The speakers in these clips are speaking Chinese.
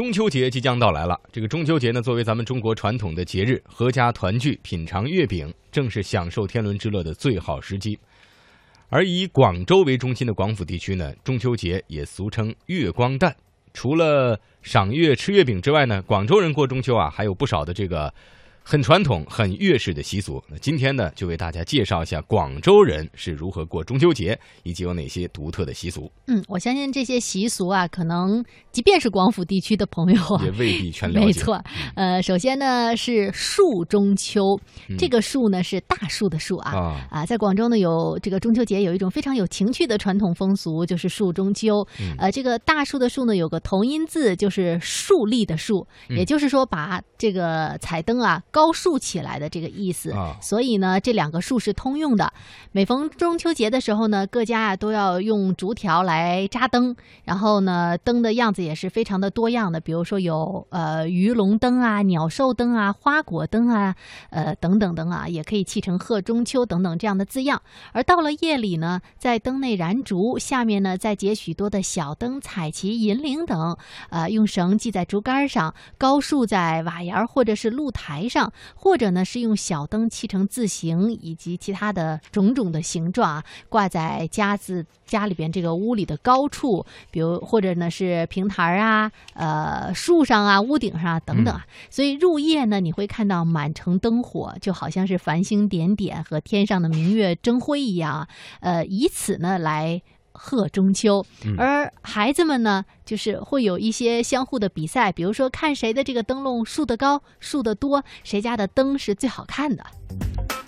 中秋节即将到来了。这个中秋节呢，作为咱们中国传统的节日，阖家团聚、品尝月饼，正是享受天伦之乐的最好时机。而以广州为中心的广府地区呢，中秋节也俗称月光诞。除了赏月、吃月饼之外呢，广州人过中秋啊，还有不少的这个。很传统、很粤式的习俗。那今天呢，就为大家介绍一下广州人是如何过中秋节，以及有哪些独特的习俗。嗯，我相信这些习俗啊，可能即便是广府地区的朋友啊，也未必全了解。没错，呃，首先呢是树中秋，这个树呢是大树的树啊啊，在广州呢有这个中秋节有一种非常有情趣的传统风俗，就是树中秋。呃，这个大树的树呢有个同音字，就是树立的树，也就是说把这个彩灯啊。高竖起来的这个意思，所以呢，这两个树是通用的。每逢中秋节的时候呢，各家啊都要用竹条来扎灯，然后呢，灯的样子也是非常的多样的，比如说有呃鱼龙灯啊、鸟兽灯啊、花果灯啊，呃等等等啊，也可以砌成贺中秋等等这样的字样。而到了夜里呢，在灯内燃烛，下面呢再结许多的小灯、彩旗、银铃等，呃，用绳系在竹竿上，高竖在瓦檐或者是露台上。或者呢，是用小灯砌成字形以及其他的种种的形状啊，挂在家子家里边这个屋里的高处，比如或者呢是平台啊、呃树上啊、屋顶上啊等等啊。所以入夜呢，你会看到满城灯火，就好像是繁星点点和天上的明月争辉一样，呃，以此呢来。贺中秋，而孩子们呢，就是会有一些相互的比赛，比如说看谁的这个灯笼竖得高、竖得多，谁家的灯是最好看的。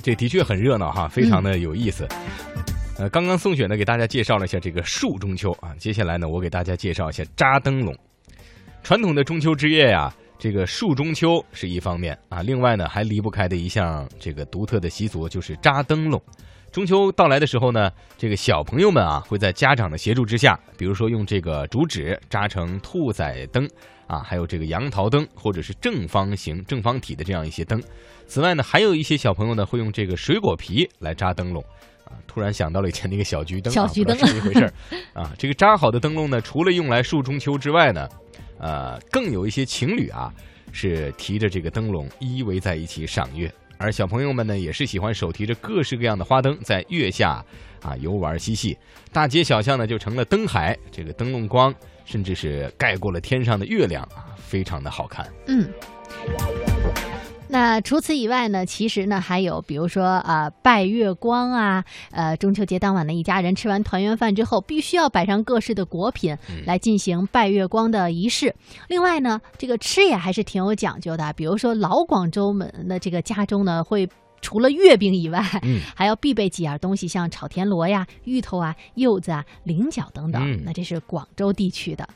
这的确很热闹哈，非常的有意思。呃，刚刚宋雪呢给大家介绍了一下这个树中秋啊，接下来呢我给大家介绍一下扎灯笼。传统的中秋之夜呀，这个树中秋是一方面啊，另外呢还离不开的一项这个独特的习俗就是扎灯笼。中秋到来的时候呢，这个小朋友们啊会在家长的协助之下，比如说用这个竹纸扎成兔仔灯啊，还有这个杨桃灯，或者是正方形、正方体的这样一些灯。此外呢，还有一些小朋友呢会用这个水果皮来扎灯笼啊。突然想到了以前那个小桔 灯，小桔灯是一回事儿啊。这个扎好的灯笼呢，除了用来树中秋之外呢，呃，更有一些情侣啊是提着这个灯笼依偎在一起赏月。而小朋友们呢，也是喜欢手提着各式各样的花灯，在月下啊游玩嬉戏，大街小巷呢就成了灯海，这个灯笼光甚至是盖过了天上的月亮啊，非常的好看。嗯。那除此以外呢，其实呢还有，比如说啊，拜月光啊，呃，中秋节当晚呢，一家人吃完团圆饭之后，必须要摆上各式的果品来进行拜月光的仪式。另外呢，这个吃也还是挺有讲究的，比如说老广州们的这个家中呢，会除了月饼以外，还要必备几样东西，像炒田螺呀、芋头啊、柚子啊、菱角等等。那这是广州地区的。